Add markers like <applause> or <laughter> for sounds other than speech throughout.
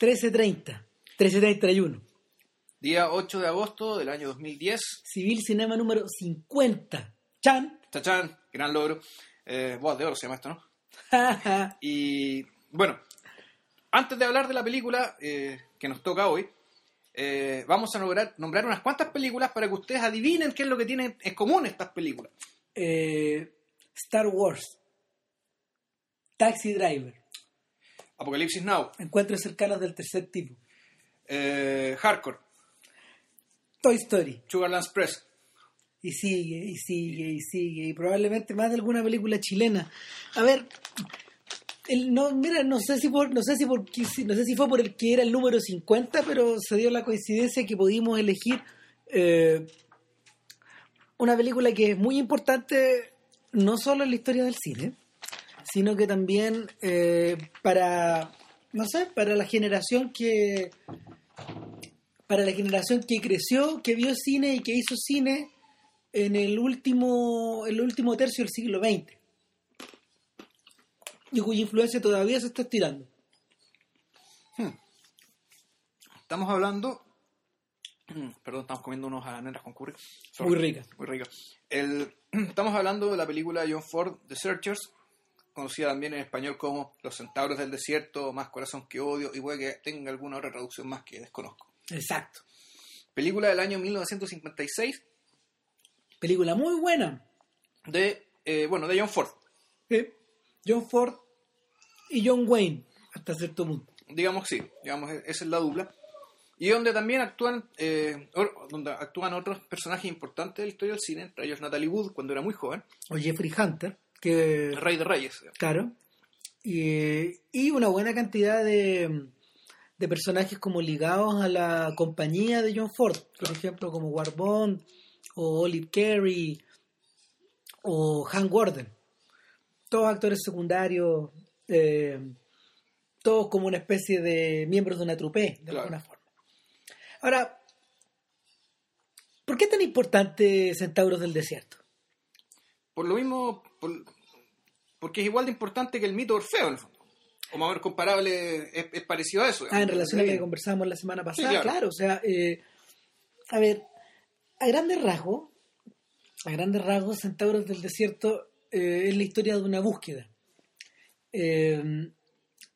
13.30, 13.31. Día 8 de agosto del año 2010. Civil Cinema número 50. Chan. Chachán, gran logro. Eh, de oro se llama esto, ¿no? <laughs> y bueno, antes de hablar de la película eh, que nos toca hoy, eh, vamos a nombrar, nombrar unas cuantas películas para que ustedes adivinen qué es lo que tienen en común estas películas. Eh, Star Wars. Taxi Driver. Apocalipsis Now, Encuentros cercanos del tercer tipo. eh, Hardcore, Toy Story. Sugarland Press, Y sigue, y sigue, y sigue. Y probablemente más de alguna película chilena. A ver, el, no, mira, no sé si por, no sé si por, no sé si fue por el que era el número 50, pero se dio la coincidencia que pudimos elegir eh, una película que es muy importante no solo en la historia del cine, sino que también eh, para, no sé, para la generación que para la generación que creció, que vio cine y que hizo cine en el último, el último tercio del siglo XX. Y cuya influencia todavía se está estirando. Estamos hablando. <clears throat> Perdón, estamos comiendo unos almendras con curry. Sorry. Muy rica. Muy rica. El- <clears throat> estamos hablando de la película de John Ford, The Searchers, conocida también en español como Los Centauros del Desierto, Más Corazón que Odio, y puede que tenga alguna otra traducción más que desconozco. Exacto. Película del año 1956 Película muy buena. de, eh, bueno, de John Ford. Eh, John Ford y John Wayne, hasta cierto punto. Digamos sí, digamos, e- esa es la dupla. Y donde también actúan, eh, donde actúan otros personajes importantes de la historia del cine, entre ellos Natalie Wood cuando era muy joven, O Jeffrey Hunter, que el rey de reyes. Claro. Y, y una buena cantidad de, de personajes como ligados a la compañía de John Ford. Por ejemplo, como Ward Bond, o Olive Carey, o Hank Gordon. Todos actores secundarios, eh, todos como una especie de miembros de una trupe, de Claro. alguna forma. Ahora, ¿por qué es tan importante Centauros del Desierto? Por lo mismo, por- porque es igual de importante que el mito de Orfeo, en el fondo. O más o menos comparable, es, es parecido a eso. Ah, en relación a lo que conversábamos la semana pasada, claro. claro. o sea, eh, a ver, a grandes rasgos, a grandes rasgos, Centauros del Desierto eh, es la historia de una búsqueda. Eh,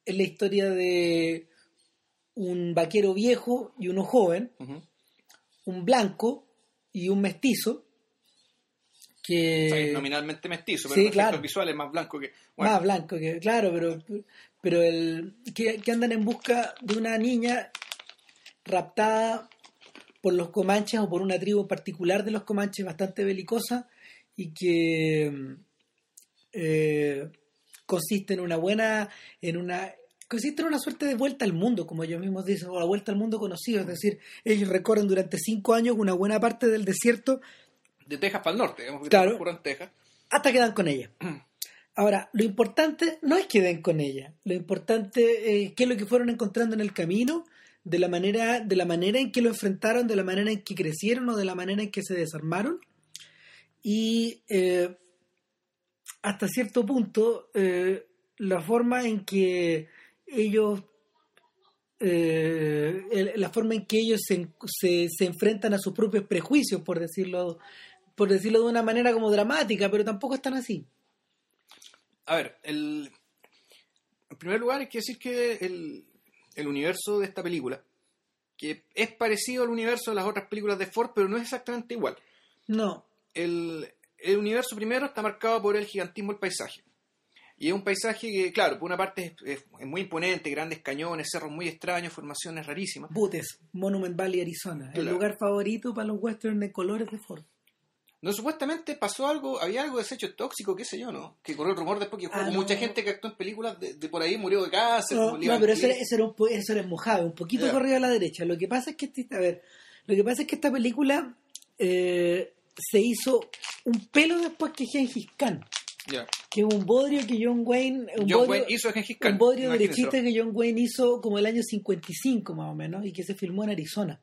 es la historia de un vaquero viejo y uno joven, un blanco y un mestizo, O sea, que es nominalmente mestizo, pero sí, efectos claro. visuales más blanco que... Bueno, más blanco que claro pero pero el que, que andan en busca de una niña raptada por los comanches o por una tribu en particular de los comanches bastante belicosa y que eh, consiste en una buena en una consiste en una suerte de vuelta al mundo como ellos mismos dicen o la vuelta al mundo conocido es decir ellos recorren durante cinco años una buena parte del desierto de Texas para el norte, digamos que Claro. en Texas. hasta que dan con ella. <clears throat> Ahora, lo importante no es que den con ella, lo importante es qué es lo que fueron encontrando en el camino, de la manera, de la manera en que lo enfrentaron, de la manera en que crecieron o de la manera en que se desarmaron. Y eh, hasta cierto punto, eh, la forma en que ellos eh, el- la forma en que ellos se, se, se enfrentan a sus propios prejuicios, por decirlo, por decirlo de una manera como dramática, pero tampoco están así. A ver, el... en primer lugar hay que decir que el, el universo de esta película, que es parecido al universo de las otras películas de Ford, pero no es exactamente igual. No, El, el universo primero está marcado por el gigantismo del paisaje. Y es un paisaje que, claro, por una parte es, es- es muy imponente, grandes cañones, cerros muy extraños, formaciones rarísimas. Buttes, Monument Valley, Arizona, el lugar favorito para los westerns de colores de Ford. No, supuestamente pasó algo, había algo de desecho tóxico, qué sé yo, ¿no? Que corrió el rumor después que Ah, no. mucha gente que actuó en películas de, de por ahí murió de cáncer. No, no, pero eso eso era un eso era en Mojave, un poquito corrido a la derecha. Lo que pasa es que este- a ver, lo que pasa es que esta película eh, se hizo un pelo después que Gengis Khan, Ya. que es un bodrio que John Wayne, un John bodrio, Wayne hizo Gengis Khan. un bodrio derechista que John Wayne hizo como el año 55 más o menos y que se filmó en Arizona.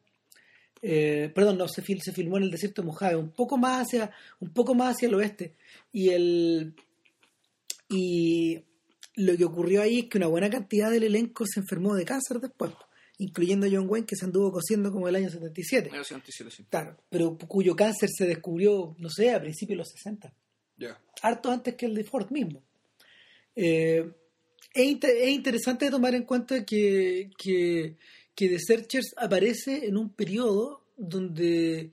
Eh, perdón, no, se, fil- se filmó en el desierto de Mojave, un poco más hacia, un poco más hacia el oeste. Y el y lo que ocurrió ahí es que una buena cantidad del elenco se enfermó de cáncer después. incluyendo John Wayne, que se anduvo cosiendo como el año 77. Año 77, sí. Claro, pero cuyo cáncer se descubrió, no sé, a principios de los 60. Ya. Harto antes que el de Ford mismo. Eh, es, inter- es interesante tomar en cuenta que, que, que The Searchers aparece en un periodo donde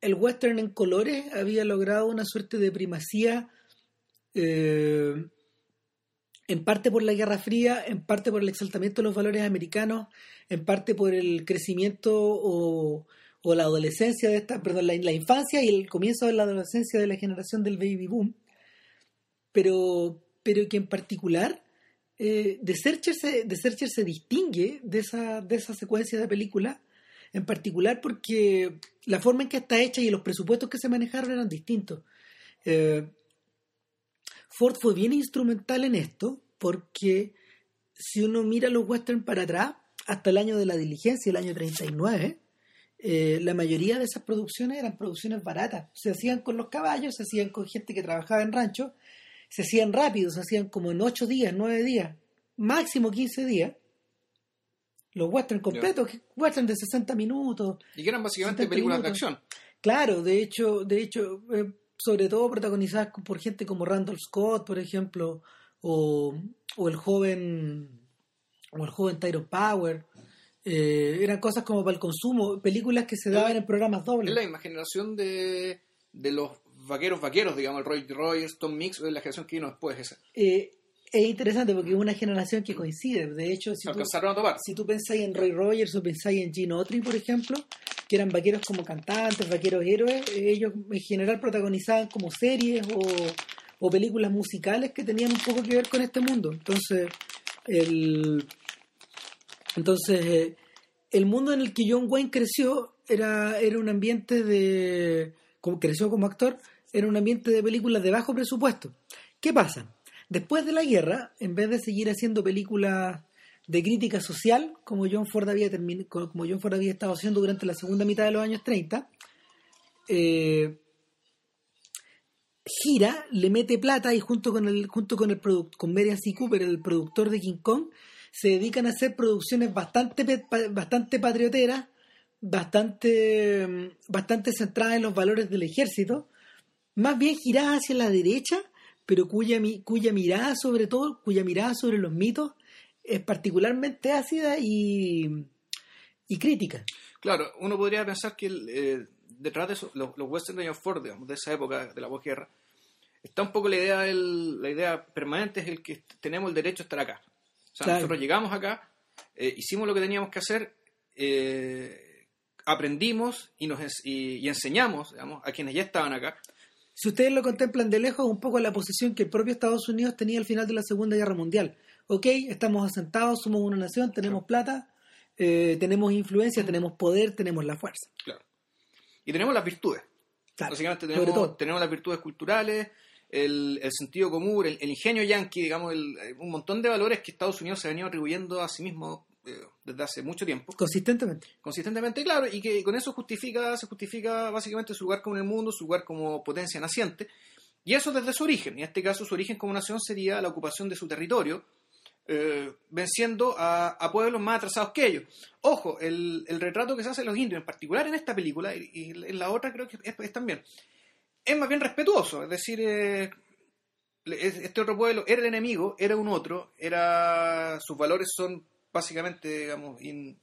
el western en colores había logrado una suerte de primacía eh, en parte por la Guerra Fría, en parte por el exaltamiento de los valores americanos, en parte por el crecimiento o, o la adolescencia de esta, perdón, la, infancia y el comienzo de la adolescencia de la generación del baby boom, pero, pero que en particular eh, The, Searcher se, distingue de esa, de esa secuencia de películas, en particular porque la forma en que está hecha y los presupuestos que se manejaron eran distintos. Eh, Ford fue bien instrumental en esto porque si uno mira los western para atrás, hasta el año de la diligencia, el año 39, eh, la mayoría de esas producciones eran producciones baratas. Se hacían con los caballos, se hacían con gente que trabajaba en rancho, se hacían rápido, se hacían como en 8 días, 9 días, máximo 15 días. Los western completos, western de 60 minutos. Y que eran básicamente 70 películas de acción. Claro, de hecho, de hecho, eh, sobre todo protagonizadas por gente como Randall Scott, por ejemplo, o, o el joven o el joven Tyrone Power. Eh, eran cosas como para el consumo, películas que se Es daban la- en programas Es dobles. la misma generación de, de los vaqueros vaqueros, digamos, el Roy Rogers, Tom Mix, la generación que vino después esa. Eh, es interesante porque es una generación que coincide. De hecho, si tú, alcanzaron a topar. si tú pensáis en Roy Rogers o pensáis en Gene Autry, por ejemplo, que eran vaqueros como cantantes, vaqueros héroes, ellos en general protagonizaban como series o, o películas musicales que tenían un poco que ver con este mundo. Entonces, el, entonces eh, el mundo en el que John Wayne creció era, era un ambiente de... Como creció como actor, era un ambiente de películas de bajo presupuesto. ¿Qué pasa? Después de la guerra, en vez de seguir haciendo películas de crítica social, como John Ford había, termin- como John Ford había estado haciendo durante la segunda mitad de los años 30, eh, gira, le mete plata y junto con el junto con el con Merian C. Cooper, el productor de King Kong, se dedican a hacer producciones bastante bastante patrioteras, bastante bastante centradas en los valores del ejército, más bien giradas hacia la derecha, pero cuya cuya mirada sobre todo, cuya mirada sobre los mitos es particularmente ácida y y crítica. Claro, uno podría pensar que eh, detrás de eso, los, los western de Ford, digamos, de esa época de la posguerra, está un poco la idea, del- la idea permanente es el que tenemos el derecho a estar acá. O sea, Claro. nosotros llegamos acá, eh, hicimos lo que teníamos que hacer, eh, aprendimos y, nos, y, y enseñamos digamos, a quienes ya estaban acá. Si ustedes lo contemplan de lejos, es un poco la posición que el propio Estados Unidos tenía al final de la Segunda Guerra Mundial. Ok, estamos asentados, somos una nación, tenemos plata, eh, tenemos influencia, tenemos poder, tenemos la fuerza. Claro. Y tenemos las virtudes. Claro, Básicamente sobre tenemos, todo. tenemos las virtudes culturales, el, el sentido común, el, el ingenio yanqui, digamos, el- eh, un montón de valores que Estados Unidos se ha venido atribuyendo a sí mismo eh, desde hace mucho tiempo, Consistentemente. consistentemente, claro, y que con eso justifica, se justifica básicamente su lugar como en el mundo, su lugar como potencia naciente, y eso desde su origen. Y en este caso, su origen como nación sería la ocupación de su territorio, eh, venciendo a, a pueblos más atrasados que ellos. Ojo, el, el retrato que se hace de los indios, en particular en esta película, y, y en la otra creo que es, es también, es más bien respetuoso, es decir, eh, es- este otro pueblo era el enemigo, era un otro, era sus valores son básicamente, digamos, in-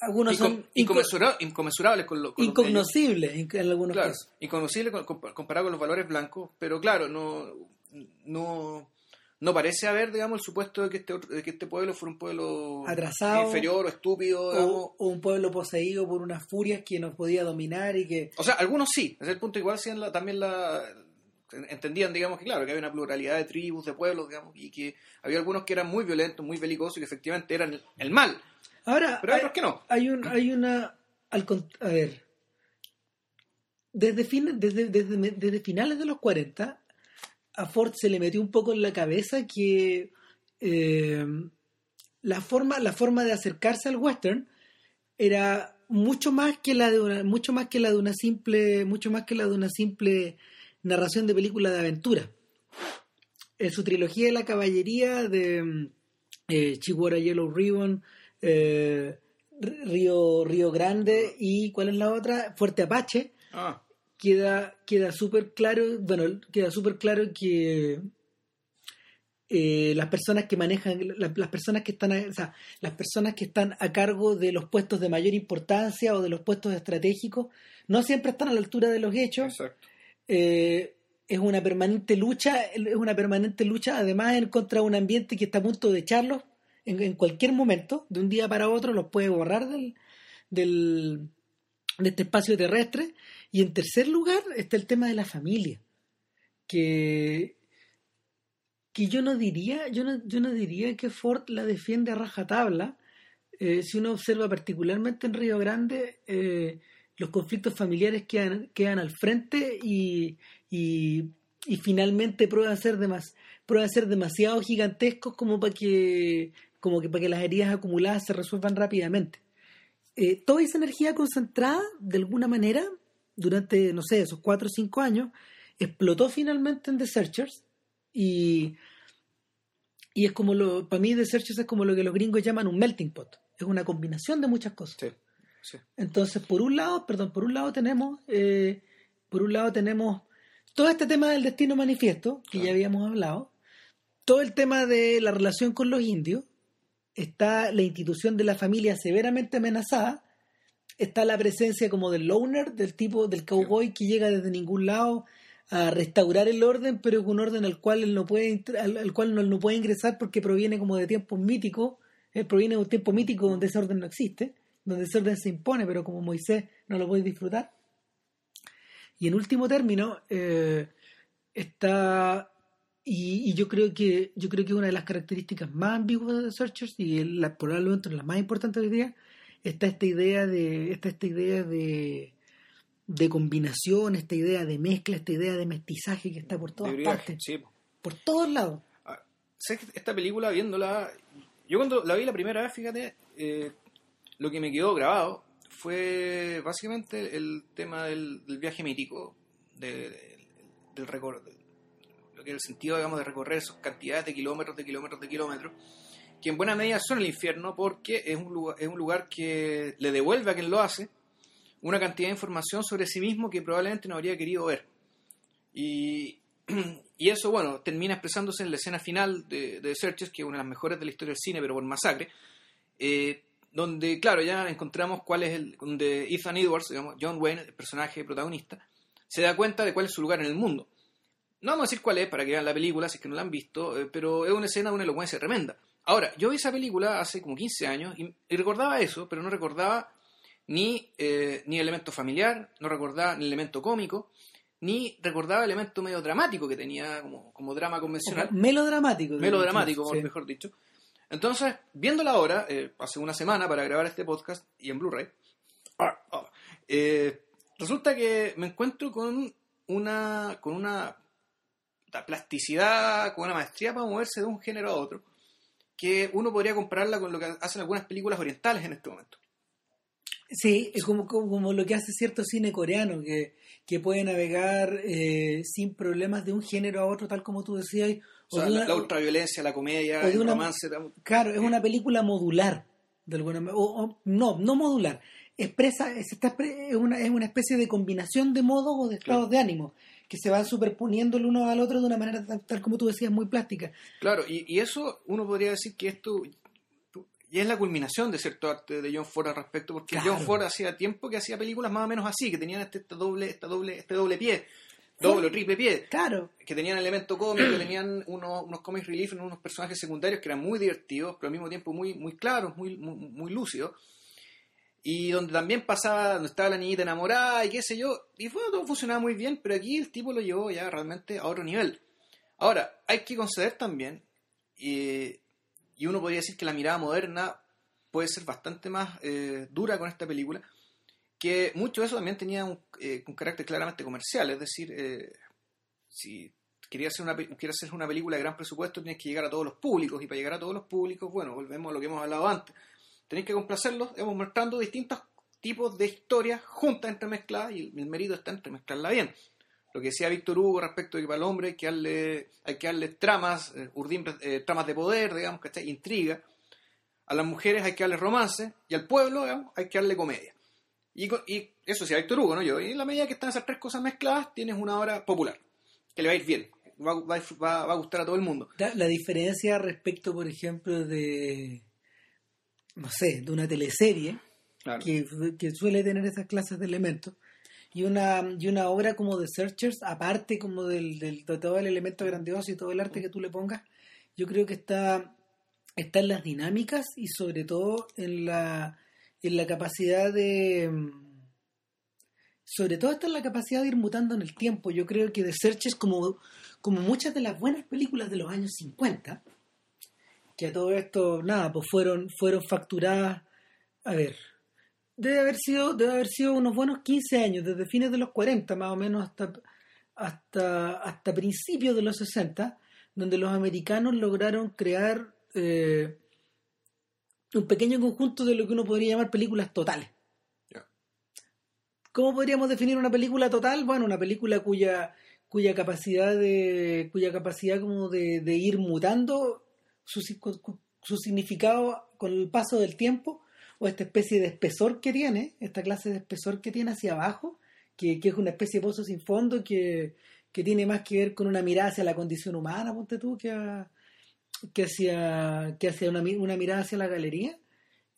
Algunos son inco- inconmensura- inconmensurables con, lo, con los de ellos. incognoscibles en, algunos Claro, casos. compa- comparado con los valores blancos, pero claro, no, no, no parece haber, digamos, el supuesto de que este, de que este pueblo fuera un pueblo Atrasado. inferior o estúpido, digamos. O, o un pueblo poseído por unas furias que nos podía dominar y que... O sea, algunos sí, desde el punto igual la- también la entendían, digamos, que claro, que había una pluralidad de tribus, de pueblos, digamos, y que había algunos que eran muy violentos, muy belicosos y que efectivamente eran el, mal, Ahora, pero hay otros que no. hay, un, hay una... al a ver, desde, fin- desde, desde, desde finales de los 40, a Ford se le metió un poco en la cabeza que eh, la, forma, la forma de acercarse al western era mucho más que la de una, mucho más que la de una simple, mucho más que la de una simple narración de película de aventura. En su trilogía de la caballería de eh, Chihuahua Yellow Ribbon, eh, Río, Río Grande y ¿cuál es la otra? Fuerte Apache. Ah, Queda, queda súper claro, bueno, queda súper claro que eh, las personas que manejan, la- las personas que están, a- o sea, las personas que están a cargo de los puestos de mayor importancia o de los puestos estratégicos, no siempre están a la altura de los hechos. exacto. Eh, es una permanente lucha, es una permanente lucha además en contra de un ambiente que está a punto de echarlos en, cualquier momento, de un día para otro los puede borrar del, del, de este espacio terrestre. Y en tercer lugar está el tema de la familia, que, que yo no diría, yo no, yo no diría que Ford la defiende a rajatabla. Eh, si uno observa particularmente en Río Grande, eh, los conflictos familiares quedan, quedan al frente y, y, finalmente prueban ser, demas, ser demasiado gigantescos como para que, como que, para que las heridas acumuladas se resuelvan rápidamente. Eh, toda esa energía concentrada, de alguna manera, durante, no sé, esos cuatro o cinco años, explotó finalmente en The Searchers y, y es como lo, para mí The Searchers es como lo que los gringos llaman un melting pot, es una combinación de muchas cosas. Sí, sí. Entonces, por un lado, perdón, por un lado tenemos, eh, por un lado tenemos todo este tema del destino manifiesto, que Claro. ya habíamos hablado, todo el tema de la relación con los indios, está la institución de la familia severamente amenazada, está la presencia como del loner, del tipo, del cowboy que llega desde ningún lado a restaurar el orden, pero es un orden al cual él no puede, al cual no, no puede ingresar porque proviene como de tiempos míticos, eh, proviene de un tiempo mítico donde ese orden no existe, donde ese orden se impone, pero como Moisés no lo puede disfrutar. Y en último término, eh, está y, y yo creo que yo creo que una de las características más ambiguas de The Searchers y la, probablemente la más importante hoy día está esta idea de está esta idea de de combinación, esta idea de mezcla, esta idea de mestizaje que está por todas brigaje, partes, sí, po. por todos lados. Ah, ¿Sabes que esta película, viéndola, yo cuando la vi la primera vez, fíjate, eh, lo que me quedó grabado fue básicamente el tema del, viaje mítico, de- de- del recor- de- lo que el sentido, digamos, de recorrer esas cantidades de kilómetros, de kilómetros, de kilómetros, que en buena medida son el infierno porque es un lugar, es un lugar que le devuelve a quien lo hace una cantidad de información sobre sí mismo que probablemente no habría querido ver. Y, <clears throat> y eso, bueno, termina expresándose en la escena final de, de The Searchers, que es una de las mejores de la historia del cine, pero por masacre, eh, donde, claro, ya encontramos cuál es el. donde Ethan Edwards, digamos, John Wayne, el personaje protagonista, se da cuenta de cuál es su lugar en el mundo. No vamos a decir cuál es para que vean la película, si es que no la han visto, eh, pero es una escena de una elocuencia tremenda. Ahora, yo vi esa película hace como 15 años y, y recordaba eso, pero no recordaba ni, eh, ni elemento familiar, no recordaba ni elemento cómico, ni recordaba elemento medio dramático que tenía como, como drama convencional, melodramático. melodramático, Sí. mejor dicho. Entonces, viéndola ahora, eh, hace una semana para grabar este podcast y en Blu-ray, ah, ah, eh, resulta que me encuentro con una, con una plasticidad, con una maestría para moverse de un género a otro, que uno podría compararla con lo que hacen algunas películas orientales en este momento. Sí, es como, lo que hace cierto cine coreano, que, que puede navegar eh, sin problemas de un género a otro, tal como tú decías. O sea, la, la ultraviolencia, la comedia, el una- romance. la- Claro, es una película modular, de alguna manera. O, o- no, no modular. Expresa, es, está es, una, es una especie de combinación de modos o de estados Claro. de ánimo que se van superponiendo el uno al otro de una manera tal, tal como tú decías, muy plástica. Claro, y, y eso uno podría decir que esto ya es la culminación de cierto arte de John Ford al respecto, porque Claro. John Ford hacía tiempo que hacía películas más o menos así, que tenían este, este doble, este doble, este doble pie, doble o triple pie, Claro, que tenían elemento cómico, que tenían unos, unos comic relief, unos personajes secundarios que eran muy divertidos, pero al mismo tiempo muy, muy claros, muy, muy, muy lúcidos. Y donde también pasaba, donde estaba la niñita enamorada y qué sé yo, y bueno, todo funcionaba muy bien, pero aquí el tipo lo llevó ya realmente a otro nivel. Ahora, hay que conceder también, eh, y uno podría decir que la mirada moderna puede ser bastante más eh, dura con esta película, que mucho de eso también tenía un, eh, carácter claramente comercial, es decir, eh, si querías hacer, una, hacer una película de gran presupuesto, tienes que llegar a todos los públicos, y para llegar a todos los públicos, bueno, volvemos a lo que hemos hablado antes, tenés que complacerlos, hemos mostrando distintos tipos de historias juntas, entremezcladas, y el mérito está en entremezclarla bien. Lo que decía Víctor Hugo respecto de que para el hombre hay que darle, hay que darle tramas, eh, eh, tramas de poder, digamos, ¿cachai? Intriga. a las mujeres hay que darle romance y al pueblo digamos, hay que darle comedia. Y, y eso sí, Víctor Hugo, ¿no? Yo, y en la medida que están esas tres cosas mezcladas, tienes una obra popular, que le va a ir bien, va, va va- va a gustar a todo el mundo. La, la diferencia respecto, por ejemplo, de, no sé, de una teleserie Claro. que, que suele tener esas clases de elementos y una, y una obra como The Searchers, aparte como del, del- de todo el elemento grandioso y todo el arte que tú le pongas, yo creo que está, está en las dinámicas y sobre todo en la, en la capacidad de... mm, Sobre todo está en la capacidad de ir mutando en el tiempo. Yo creo que The Searchers, como, como muchas de las buenas películas de los años 50, que a todo esto, nada, pues fueron, fueron facturadas, a ver, debe haber sido, debe haber sido unos buenos 15 años, desde fines de los 40 más o menos hasta, hasta, hasta principios de los 60, donde los americanos lograron crear eh, un pequeño conjunto de lo que uno podría llamar películas totales. ¿Cómo podríamos definir una película total? Bueno, una película cuya, cuya capacidad de, cuya capacidad como de, de ir mutando su, su significado con el paso del tiempo o esta especie de espesor que tiene, esta clase de espesor que tiene hacia abajo, que, que es una especie de pozo sin fondo que, que tiene más que ver con una mirada hacia la condición humana, ponte tú, que, a- que hacia, que hacia una, una mirada hacia la galería,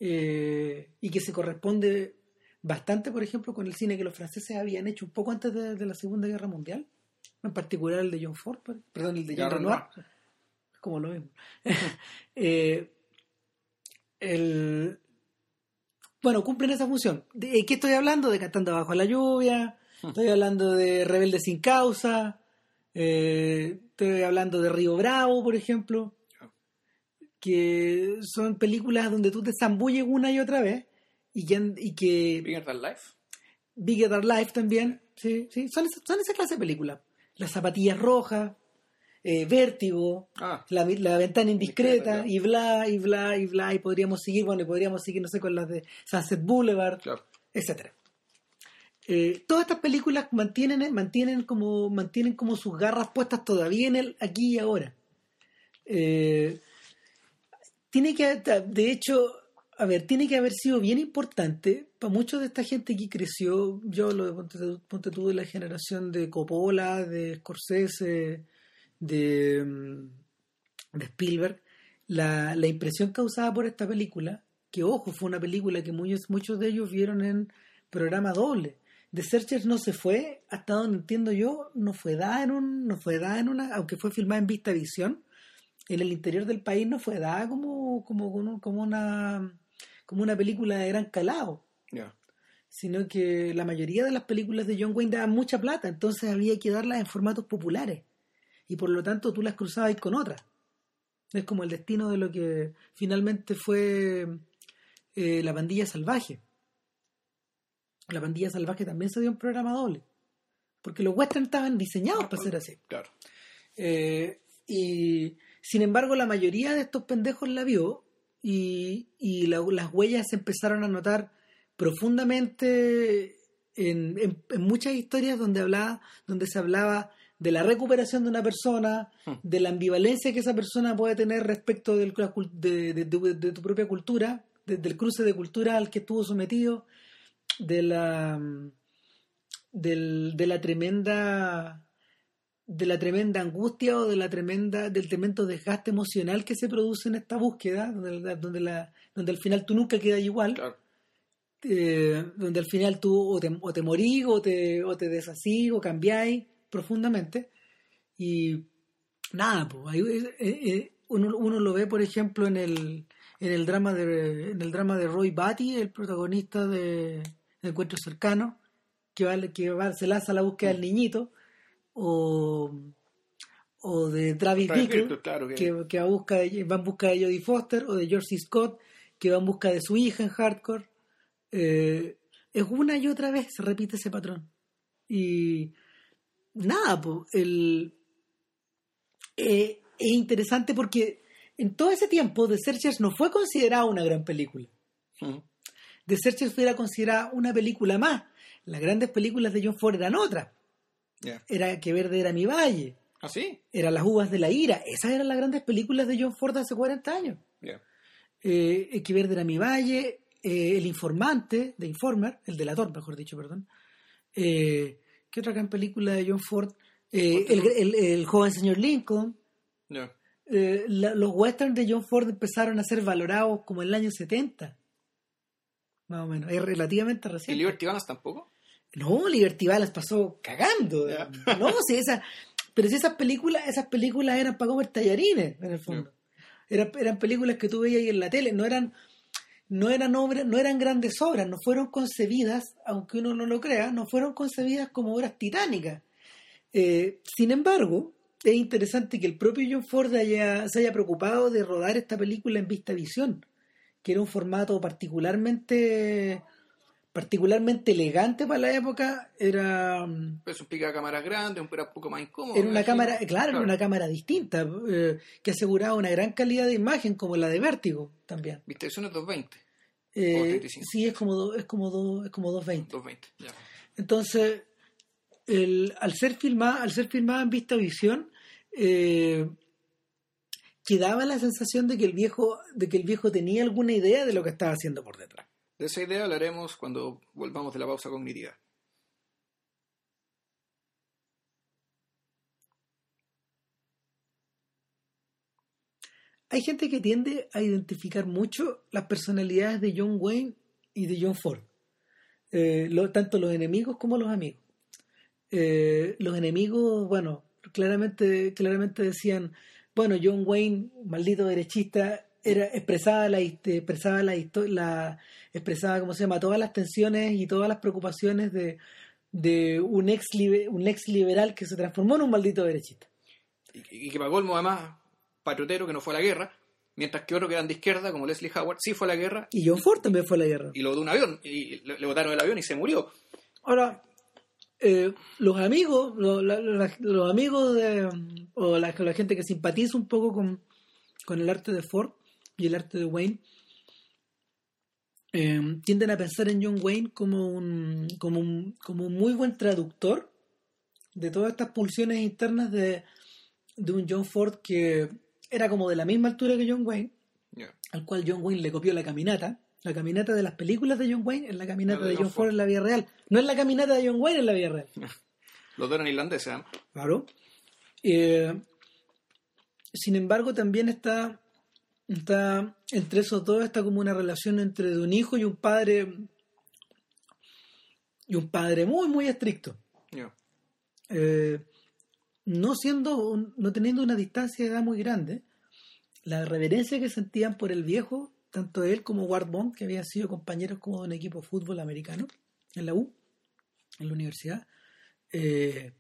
eh, y que se corresponde bastante, por ejemplo, con el cine que los franceses habían hecho un poco antes de, de la Segunda Guerra Mundial, en particular el de John Ford, per- perdón, el de Jean Renoir, como lo mismo. <laughs> Eh, el, bueno, cumplen esa función. ¿De qué estoy hablando? De Cantando Bajo la Lluvia, estoy hablando de Rebelde sin Causa, eh, estoy hablando de Río Bravo, por ejemplo, que son películas donde tú te zambulles una y otra vez y que, y que Bigger Than Life. Bigger Than Life también, sí, sí, son, son esa clase de películas. Las zapatillas rojas, eh, Vértigo, Ah, la, la ventana indiscreta, y bla, y bla, y bla, y podríamos seguir, bueno, y podríamos seguir, no sé, con las de Sunset Boulevard, claro. etcétera. Eh, todas estas películas mantienen, mantienen como, mantienen como sus garras puestas todavía en el aquí y ahora. Eh, tiene que, de hecho, a ver, tiene que haber sido bien importante para mucha de esta gente que creció, yo lo de ponte, tú- de la generación de Coppola, de Scorsese, de, mm, de Spielberg, la, la impresión causada por esta película, que ojo, fue una película que muchos, muchos de ellos vieron en programa doble. The Searchers no se fue, hasta donde entiendo yo, no fue dada en un, no fue dada en una, aunque fue filmada en Vista Visión, en el interior del país no fue dada como, como, una como una película de gran calado, sino que la mayoría de las películas de John Wayne daban mucha plata, entonces había que darlas en formatos populares y por lo tanto tú las cruzabas con otras. Es como el destino de lo que finalmente fue eh, la pandilla salvaje. La pandilla salvaje también se dio en programa doble, porque los westerns estaban diseñados para ser así. Claro. Eh, y sin embargo, la mayoría de estos pendejos la vio y, y la- las huellas se empezaron a notar profundamente en, en- en muchas historias donde hablaba, donde se hablaba de la recuperación de una persona, de la ambivalencia que esa persona puede tener respecto del- de, de- de- de tu propia cultura, de- del cruce de cultura al que estuvo sometido, de la del- de la tremenda de la tremenda angustia o de la tremenda del tremendo desgaste emocional que se produce en esta búsqueda donde, donde, la, donde al final tú nunca quedas igual Claro. eh, donde al final tú o te, o te morís o te, o te deshacís o cambiáis profundamente y nada pues, ahí, eh, eh, uno, uno lo ve por ejemplo en el en el drama de en el drama de Roy Batty el protagonista de Encuentro Cercano que va, que va- se lanza a la búsqueda del niñito o o de Travis Travis Bickle Bickle, claro que- va, a busca de- va en busca de Jodie Foster o de George C. Scott que va en busca de su hija en hardcore. Eh, es una y otra vez se repite ese patrón. Y nada pues el eh, es interesante porque en todo ese tiempo The Searchers no fue considerada una gran película. The Searchers fue considerada una película más. Las grandes películas de John Ford eran otras Era Que Verde era mi valle ¿Ah, sí? eran Las uvas de la ira esas eran las grandes películas de John Ford hace 40 años Ya. eh, Equiver de mi Valle, eh, El Informante, de Informer, el delator, mejor dicho, perdón. Eh, ¿Qué otra gran película de John Ford? Eh, el, el- el joven señor Lincoln. Eh, la- los westerns de John Ford empezaron a ser valorados como en el año 70. Más o menos. Es relativamente ¿Y reciente. Liberty Balance tampoco? No, Liberty Balance pasó cagando. No, si esa, pero si esas películas, esas películas eran para comer tallarines, en el fondo. Eran, eran películas que tú veías ahí en la tele, no eran, no eran obras, no eran grandes obras, no fueron concebidas, aunque uno no lo crea, no fueron concebidas como obras titánicas. Eh, sin embargo, es interesante que el propio John Ford haya- se haya preocupado de rodar esta película en vista visión, que era un formato particularmente particularmente elegante para la época, era, mm, un pica cámaras grande, un era un poco más incómodo. era una cámara, claro, era una cámara distinta, eh, que aseguraba una gran calidad de imagen, como la de Vértigo también. Viste, eso no es 220, Eh, 35. sí, es como, do- es como, do- es como 220. 220, ya. Entonces, el- al ser filmada, al ser filmada en vista visión, eh, quedaba la sensación de que el viejo, de que el viejo tenía alguna idea de lo que estaba haciendo por detrás. De esa idea hablaremos cuando volvamos de la pausa cognitiva. Hay gente que tiende a identificar mucho las personalidades de John Wayne y de John Ford, Eh, tanto los enemigos como los amigos. Eh, los enemigos, bueno, claramente, claramente decían, bueno, John Wayne, maldito derechista, era expresaba la expresaba la, la expresaba cómo se llama todas las tensiones y todas las preocupaciones de, de un ex un ex liberal que se transformó en un maldito derechista. Y, y que para colmo, además, patriotero que no fue a la guerra, mientras que otro que eran de izquierda, como Leslie Howard, sí fue a la guerra Y John Ford también fue a la guerra. y lo de un avión, y le, le botaron el avión y se murió. Ahora, eh, los amigos, lo- la- la- los amigos de, o la, la gente que simpatiza un poco con, con el arte de Ford y el arte de Wayne, eh, tienden a pensar en John Wayne como un, como un, como un muy buen traductor de todas estas pulsiones internas de, de un John Ford que era como de la misma altura que John Wayne, al cual John Wayne le copió la caminata. La caminata de las películas de John Wayne es la caminata La de de John John Ford Ford. en la vida real. No es la caminata de John Wayne en la vida real. <laughs> Los dos eran irlandeses, ¿eh? Claro. Eh, sin embargo, también está, está entre esos dos está como una relación entre de un hijo y un padre y un padre muy muy estricto. Eh, no siendo no teniendo una distancia de edad muy grande, la reverencia que sentían por el viejo, tanto él como Ward Bond, que habían sido compañeros como de un equipo de fútbol americano en la U, en la universidad, eh,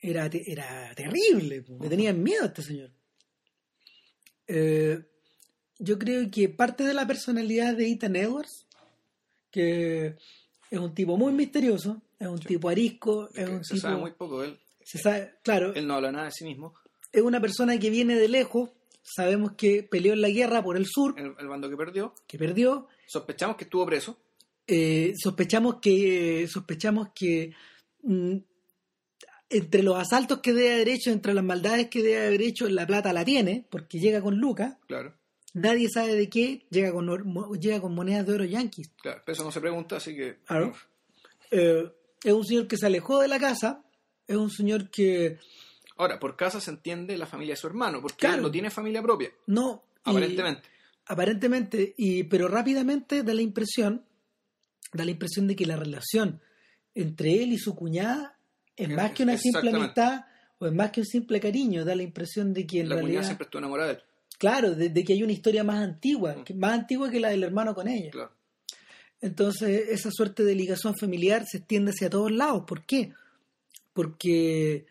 era, te- era terrible, le tenían miedo a este señor. Eh, yo creo que parte de la personalidad de Ethan Edwards, que es un tipo muy misterioso, es un tipo arisco, es Que un se tipo... sabe muy poco él. se sabe- claro, Él no habla nada de sí mismo. es una persona que viene de lejos, sabemos que peleó en la guerra por el sur, El, el bando que perdió. que perdió, Sospechamos que estuvo preso. eh, sospechamos que sospechamos que mm, entre los asaltos que debe haber hecho, entre las maldades que debe haber hecho, la plata la tiene, porque llega con Lucas, Claro, nadie sabe de qué, llega con, llega con monedas de oro yanquis. claro. Eso no se pregunta, así que. Claro. Eh, es un señor que se alejó de la casa, es un señor que Ahora, por casa se entiende la familia de su hermano, porque Claro. él no tiene familia propia, no... y- aparentemente. aparentemente, y, pero rápidamente da la impresión, da la impresión de que la relación entre él y su cuñada es más que una simple amistad o es más que un simple cariño, da la impresión de que en La realidad, cuñada siempre estuvo enamorada de él. Claro, de, de que hay una historia más antigua, Mm. que, más antigua que la del hermano con ella. Claro. Entonces, esa suerte de ligación familiar se extiende hacia todos lados. ¿Por qué? Porque,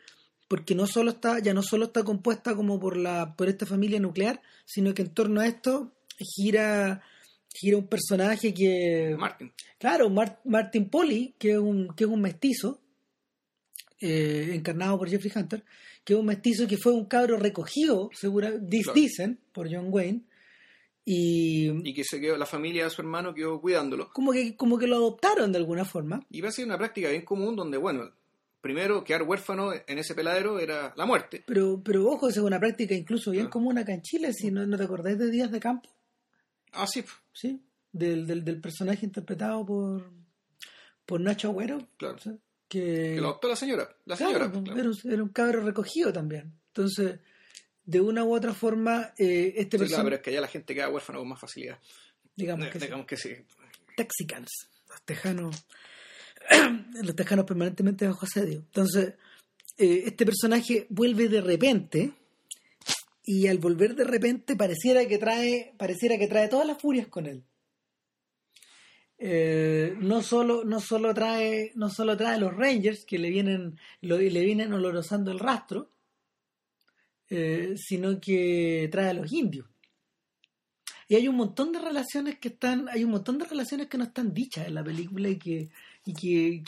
porque no solo está, ya no solo está compuesta como por la, por esta familia nuclear, sino que en torno a esto gira, gira un personaje que. Martin. Claro, Mar- Martin Polly, que es un, que es un mestizo, eh, encarnado por Jeffrey Hunter, que es un mestizo que fue un cabro recogido, segura, Claro. dicen, por John Wayne, y Y que se quedó, la familia de su hermano quedó cuidándolo. como que, como que lo adoptaron de alguna forma. Y va a ser una práctica bien común donde, bueno, primero quedar huérfano en ese peladero era la muerte. Pero, pero ojo, esa es una práctica incluso bien Ah. común acá en Chile, si no, no te acordáis de días de campo. Ah, sí. Sí, del, del, del personaje interpretado por, por Nacho Agüero. Claro. ¿sí? Que, Que lo adoptó la señora. La señora. pues, claro. Era, un, era un cabro recogido también. Entonces, de una u otra forma, eh, este Sí, claro, personaje, pero es que allá la gente queda huérfano con más facilidad. digamos que sí, Digamos que sí. Texicans, los tejanos, <clears throat> los tejanos permanentemente bajo asedio. Entonces, eh, este personaje vuelve de repente y al volver de repente pareciera que trae, pareciera que trae todas las furias con él. Eh, no solo no solo trae no solo trae los Rangers que le vienen le vienen olorosando el rastro eh, sino que trae a los indios. Y hay un montón de relaciones que están hay un montón de relaciones que no están dichas en la película y que y que,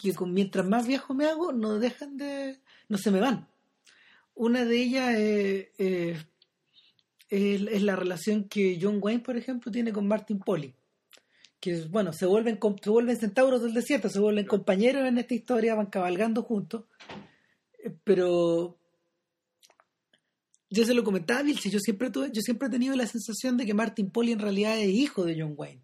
que- con- mientras más viejo me hago no dejan de no se me van. Una de ellas es- es- es la relación que John Wayne por ejemplo tiene con Martin Polly que bueno se vuelven se vuelven centauros del desierto se vuelven compañeros en esta historia van cabalgando juntos. Eh, pero yo se lo comentaba a yo siempre tuve, yo siempre he tenido la sensación de que Martin Polly en realidad es hijo de John Wayne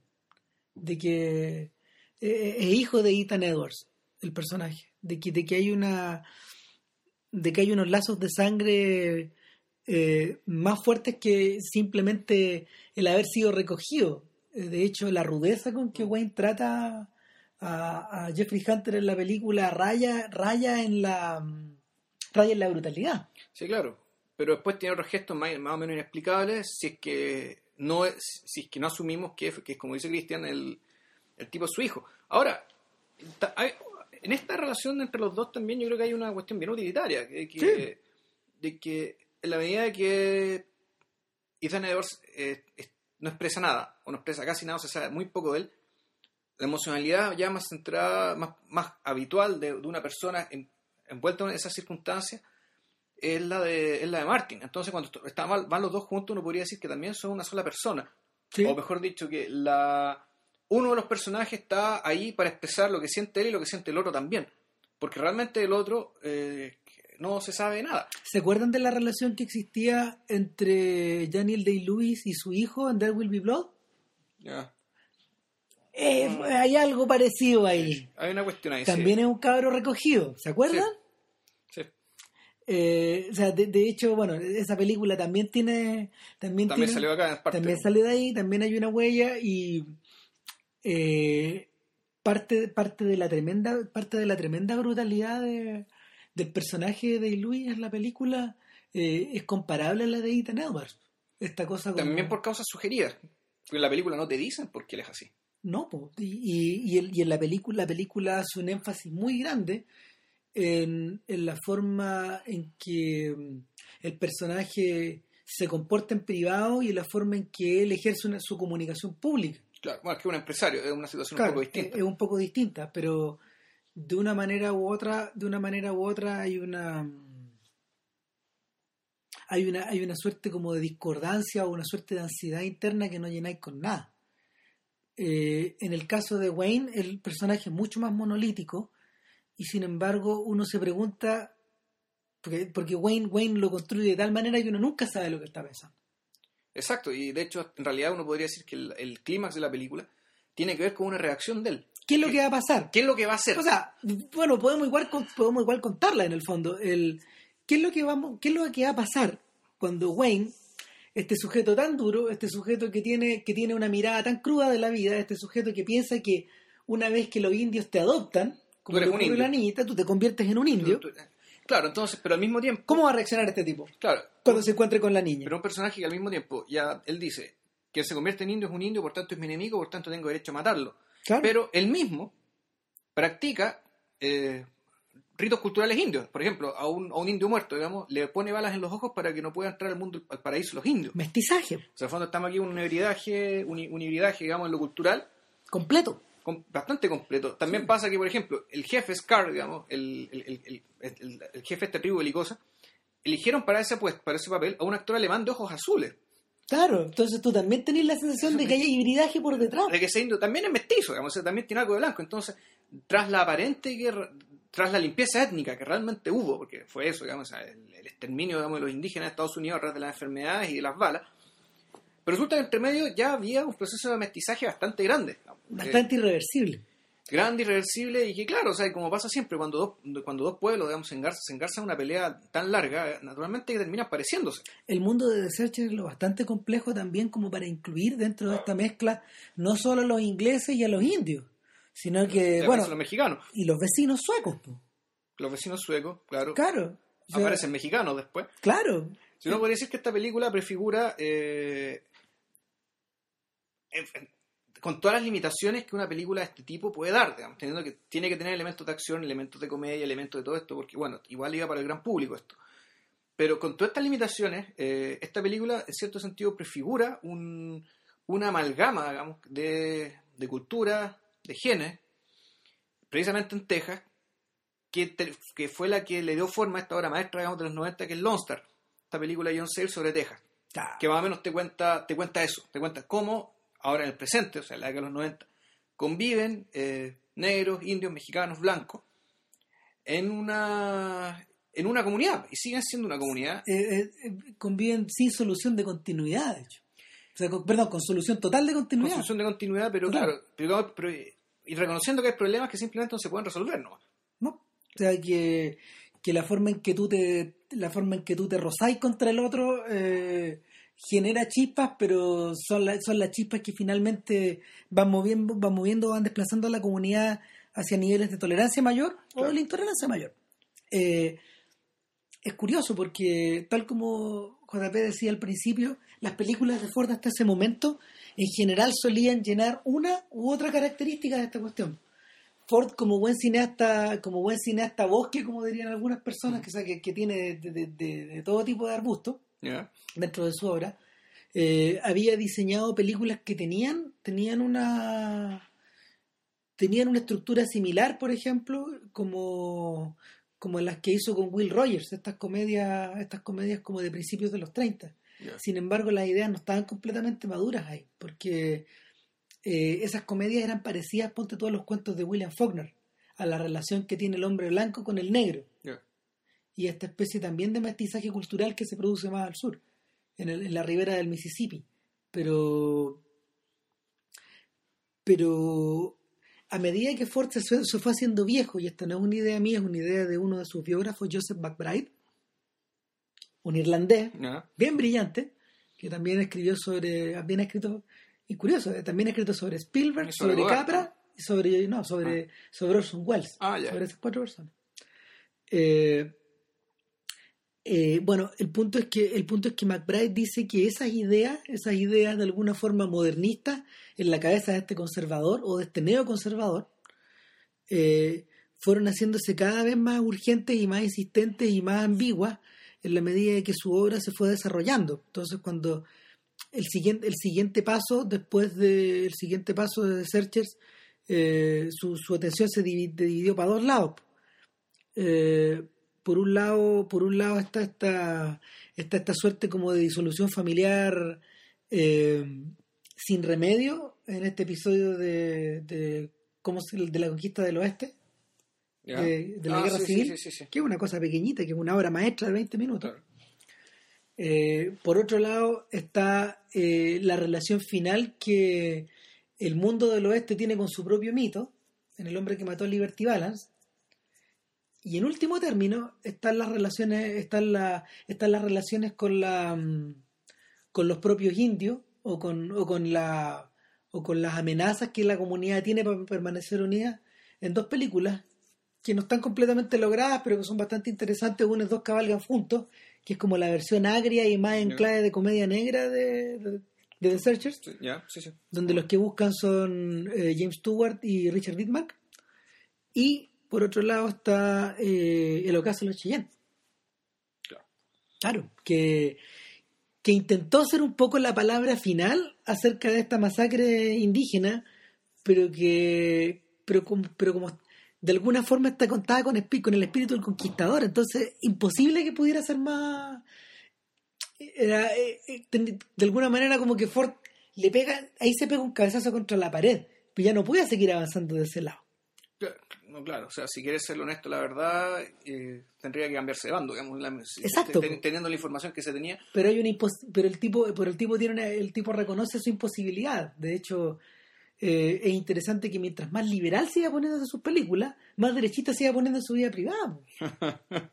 de que eh, es hijo de Ethan Edwards el personaje de que, de que hay una de que hay unos lazos de sangre eh, más fuertes que simplemente el haber sido recogido Eh, de hecho la rudeza con que Wayne trata a, a Jeffrey Hunter en la película raya raya en la mm, raya en la brutalidad Sí, claro. Pero después tiene otros gestos más, más o menos inexplicables si es que no es, si es que no asumimos que, que es como dice Cristian el, el tipo es su hijo. Ahora, hay- en esta relación entre los dos también yo creo que hay una cuestión bien utilitaria, que, que- Sí. de que en la medida que Ethan Edwards eh, es- no expresa nada, o no expresa casi nada, o se sabe muy poco de él, la emocionalidad ya más centrada, más, más habitual de, de una persona en- envuelta en esas circunstancias, es la de, es la de Martin. Entonces, cuando están, mal- van los dos juntos, uno podría decir que también son una sola persona. Sí. O mejor dicho, que la uno de los personajes está ahí para expresar lo que siente él y lo que siente el otro también. Porque realmente el otro eh, no se sabe nada. ¿Se acuerdan de la relación que existía entre Daniel Day-Lewis y su hijo en There Will Be Blood? Ya. Eh, hay algo parecido ahí. Hay una cuestión ahí. También sí. es un cabro recogido, ¿se acuerdan? Sí. Eh, o sea, de, de hecho, bueno, esa película también tiene... También, También tiene- salió acá en parte. también sale de ahí, también hay una huella y eh, parte, parte de la tremenda, parte de la tremenda brutalidad de- del personaje de Louis en la película eh, es comparable a la de Ethan Edwards. Esta cosa como- También por causas sugeridas. En la película no te dicen por qué él es así. No, po. y, y, en la película, la película hace un énfasis muy grande en, en la forma en que mm, el personaje se comporta en privado y en la forma en que él ejerce una- su comunicación pública. Claro, bueno, es que un empresario, es una situación Claro, un poco distinta. Es, es un poco distinta, pero de una manera u otra, de una manera u otra hay una hay una hay una suerte como de discordancia o una suerte de ansiedad interna que no llenáis con nada. Eh, en el caso de Wayne, el personaje es mucho más monolítico y sin embargo uno se pregunta porque, porque Wayne, Wayne lo construye de tal manera que uno nunca sabe lo que está pensando. Exacto, y de hecho, en realidad uno podría decir que el, el clímax de la película tiene que ver con una reacción de él. ¿Qué es lo que va a pasar? ¿Qué es lo que va a hacer? O sea, bueno, podemos igual podemos igual contarla en el fondo. El, ¿qué es lo que vamos, qué es lo que va a pasar cuando Wayne, este sujeto tan duro, este sujeto que tiene que tiene una mirada tan cruda de la vida, este sujeto que piensa que una vez que los indios te adoptan, como eres le un indio. la niñita, tú te conviertes en un indio. Tú- tú- claro, entonces, pero al mismo tiempo, ¿Cómo va a reaccionar este tipo claro, cuando se encuentre con la niña? pero un personaje que al mismo tiempo, ya él dice que se convierte en indio es un indio, por tanto es mi enemigo, por tanto tengo derecho a matarlo. Claro. Pero él mismo practica eh, ritos culturales indios. Por ejemplo, a un, a un indio muerto, digamos, le pone balas en los ojos para que no pueda entrar al mundo, al paraíso los indios. Mestizaje O sea, en el fondo estamos aquí en un hibridaje, un, un hibridaje, digamos, en lo cultural, completo. com- bastante completo. También pasa que, por ejemplo, el jefe Scar, digamos, el, el, el, el- jefe de esta tribu belicosa, eligieron para ese, para ese papel a un actor alemán de ojos azules. Claro, entonces tú también tenés la sensación de que hay hibridaje por detrás. De que ese indio también es mestizo, digamos, o sea, también tiene algo de blanco. Entonces, tras la aparente guerra, tras la limpieza étnica que realmente hubo, porque fue eso, digamos, o sea, el, el exterminio digamos, de los indígenas de Estados Unidos a través de las enfermedades y de las balas, Pero resulta que entre medio ya había un proceso de mestizaje bastante grande. Bastante eh, irreversible. Grande, irreversible, y que claro, o sea, como pasa siempre, cuando dos, cuando dos pueblos, digamos, se engarzan, una pelea tan larga, naturalmente termina pareciéndose. El mundo de The es lo bastante complejo también como para incluir dentro de esta mezcla no solo a los ingleses y a los indios, sino que, bueno, los mexicanos. Y los vecinos suecos. Los vecinos suecos, claro. Claro. Aparecen mexicanos después. Claro. Si uno podría decir que esta película prefigura eh, con todas las limitaciones que una película de este tipo puede dar, digamos, teniendo que tiene que tener elementos de acción, elementos de comedia, elementos de todo esto, porque bueno, igual iba para el gran público esto. Pero con todas estas limitaciones, eh, esta película en cierto sentido prefigura un, una amalgama, digamos, de, de cultura, de genes, precisamente en Texas, que, que, fue la que le dio forma a esta obra maestra digamos, de los 90, que es Lone Star, esta película de John Sayles sobre Texas, que más o menos te cuenta, te cuenta eso, te cuenta cómo ahora en el presente, o sea, en la década de los 90, conviven eh, negros, indios, mexicanos, blancos, en una, en una comunidad, y siguen siendo una comunidad. Eh, eh, conviven sin solución de continuidad, de hecho. O sea, perdón, con solución total de continuidad. Con solución de continuidad, pero claro, pero, y reconociendo que hay problemas que simplemente no se pueden resolver ¿no? No, o sea, que, que la forma en que tú te la forma en que tú te rozáis contra el otro genera chispas, pero son, son las chispas que finalmente van moviendo, van moviendo, van desplazando a la comunidad hacia niveles de tolerancia mayor o de intolerancia mayor. Eh, es curioso porque, tal como JP decía al principio, las películas de Ford hasta ese momento en general solían llenar una u otra característica de esta cuestión. Ford como buen cineasta, como buen cineasta bosque, como dirían algunas personas, que, que, tiene de, todo tipo de arbustos, dentro de su obra, eh, había diseñado películas que tenían, tenían una tenían una estructura similar, por ejemplo, como, como las que hizo con Will Rogers, estas comedias, estas comedias como de principios de los 30. Sin embargo, las ideas no estaban completamente maduras ahí, porque eh, esas comedias eran parecidas, ponte todos los cuentos de William Faulkner, a la relación que tiene el hombre blanco con el negro. Y esta especie también de mestizaje cultural que se produce más al sur en, la ribera del Mississippi. Pero, pero a medida que Ford se, fue haciendo viejo, y esta no es una idea mía, es una idea de uno de sus biógrafos, Joseph McBride, un irlandés, bien brillante, que también escribió sobre, bien escrito, y curioso, eh, también ha escrito sobre Spielberg, sobre, Capra, y sobre, no, sobre, ah. sobre Orson Welles, ah, sobre esas cuatro personas. Eh, eh, bueno, el punto es que el punto es que McBride dice que esas ideas, esas ideas de alguna forma modernistas en la cabeza de este conservador o de este neoconservador, eh, fueron haciéndose cada vez más urgentes y más insistentes y más ambiguas en la medida de que su obra se fue desarrollando. Entonces, cuando el siguiente, el siguiente paso, después del siguiente paso de The Searchers, eh, su, atención se dividió, para dos lados. Por un lado, por un lado está esta, está esta suerte como de disolución familiar eh, sin remedio en este episodio de, de, ¿cómo de la conquista del oeste, de, la ah, guerra civil, que es una cosa pequeñita, que es una obra maestra de 20 minutos. Eh, por otro lado está eh, la relación final que el mundo del oeste tiene con su propio mito, en el hombre que mató a Liberty Balance, y en último término están las relaciones, están, la, están las relaciones con la mm, con los propios indios o con, o con la o con las amenazas que la comunidad tiene para permanecer unida en dos películas que no están completamente logradas pero que son bastante interesantes. Unos dos cabalgan juntos que es como la versión agria y más en clave de comedia negra de, The Searchers donde los que buscan son eh, James Stewart y Richard Widmark. Y por otro lado está eh, el ocaso de los Cheyenne. Claro. que, que intentó ser un poco la palabra final acerca de esta masacre indígena, pero que pero como, pero como de alguna forma está contada con, con el espíritu del conquistador, entonces imposible que pudiera ser más... Era, eh, eh, de alguna manera como que Ford le pega, ahí se pega un cabezazo contra la pared, pero ya no puede seguir avanzando de ese lado No, claro, o sea, si quieres ser honesto, la verdad, eh, tendría que cambiarse de bando, digamos, la, Exacto. ten- teniendo la información que se tenía. Pero hay una impos- pero el tipo, pero el tipo tiene una- el tipo reconoce su imposibilidad. De hecho, eh, es interesante que mientras más liberal se iba poniendo en sus películas, más derechita se iba poniendo en su vida privada. <laughs>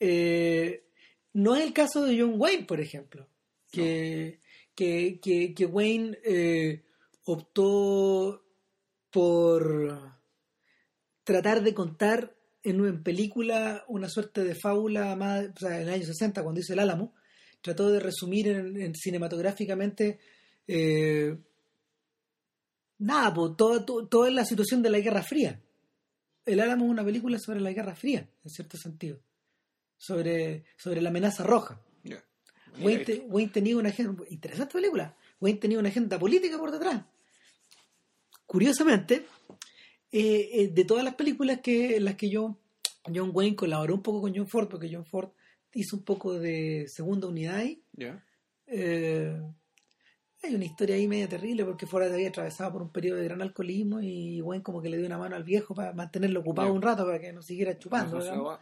Eh, no es el caso de John Wayne, por ejemplo, que, que, que, que Wayne optó por tratar de contar en, en película una suerte de fábula más, o sea, en el año 60, cuando hizo El Álamo, trató de resumir en, en cinematográficamente eh, nada, pues, toda, to- toda la situación de la Guerra Fría. El Álamo es una película sobre la Guerra Fría, en cierto sentido sobre, sobre la amenaza roja. Wayne, te- Wayne tenía una agenda, interesante película, Wayne tenía una agenda política por detrás. Curiosamente, eh, eh, de todas las películas que en las que yo, John Wayne colaboró un poco con John Ford, porque John Ford hizo un poco de segunda unidad ahí, eh, hay una historia ahí media terrible porque Ford había atravesado por un periodo de gran alcoholismo y Wayne como que le dio una mano al viejo para mantenerlo ocupado un rato para que no siguiera chupando. No.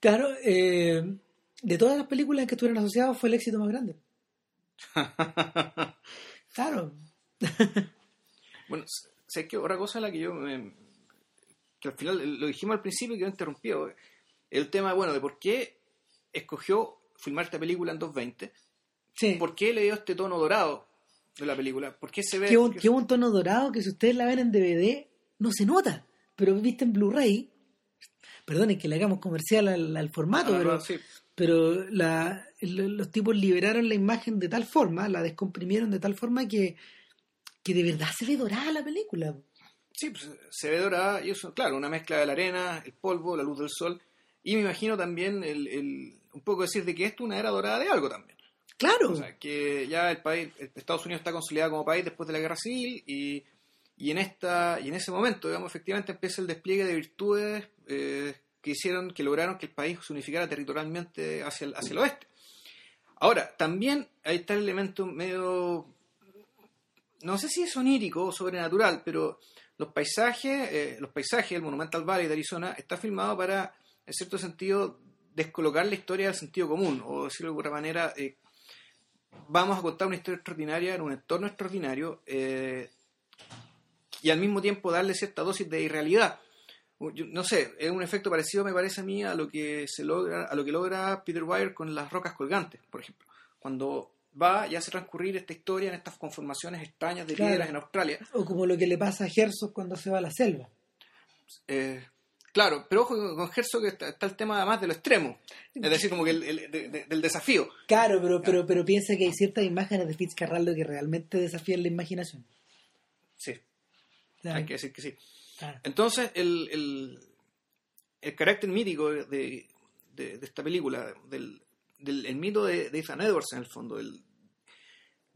Claro, de todas las películas en que estuvieron asociados fue el éxito más grande. <laughs> Claro, Bueno, sé que otra cosa en la que yo me- que al final lo dijimos al principio y quedó interrumpido el tema bueno de por qué escogió filmar esta película en 220 sí. por qué le dio este tono dorado de la película por qué se ve Que un, que un tono dorado que si ustedes la ven en DVD no se nota, pero viste en Blu-ray, perdonen que le hagamos comercial al, al formato, Ah, pero, sí. pero la- lo- los tipos liberaron la imagen de tal forma, la descomprimieron de tal forma que, que de verdad se ve dorada la película. Sí, pues, se ve dorada y eso, claro, una mezcla de la arena, el polvo, la luz del sol. Y me imagino también el, el- un poco decir de que esto es una era dorada de algo también. Claro, O sea, que ya el país, Estados Unidos está consolidado como país después de la guerra civil y, y en esta y en ese momento, digamos, efectivamente empieza el despliegue de virtudes eh, que hicieron, que lograron que el país se unificara territorialmente hacia el, hacia el oeste. Ahora, también ahí está el elemento medio, no sé si es onírico o sobrenatural, pero los paisajes, eh, los paisajes, el Monumental Valley de Arizona, está filmado para, en cierto sentido, descolocar la historia del sentido común, o decirlo de alguna manera, eh, vamos a contar una historia extraordinaria en un entorno extraordinario eh, y al mismo tiempo darle cierta dosis de irrealidad. Yo no sé, es un efecto parecido, me parece a mí, a lo que se logra, a lo que logra Peter Weir con las rocas colgantes, por ejemplo. Cuando va y hace transcurrir esta historia en estas conformaciones extrañas de Claro. piedras en Australia. o como lo que le pasa a Herzog cuando se va a la selva. Eh, claro, pero ojo con Herzog está, está el tema además de lo extremo, es decir, como que el, el- de- de- del desafío. Claro, pero, pero, pero piensa que hay ciertas imágenes de Fitzcarraldo que realmente desafían la imaginación. Sí, hay que decir que sí. claro. Entonces, el, el, el carácter mítico de, de- esta película, del, del el mito de, de Ethan Edwards en el fondo, del-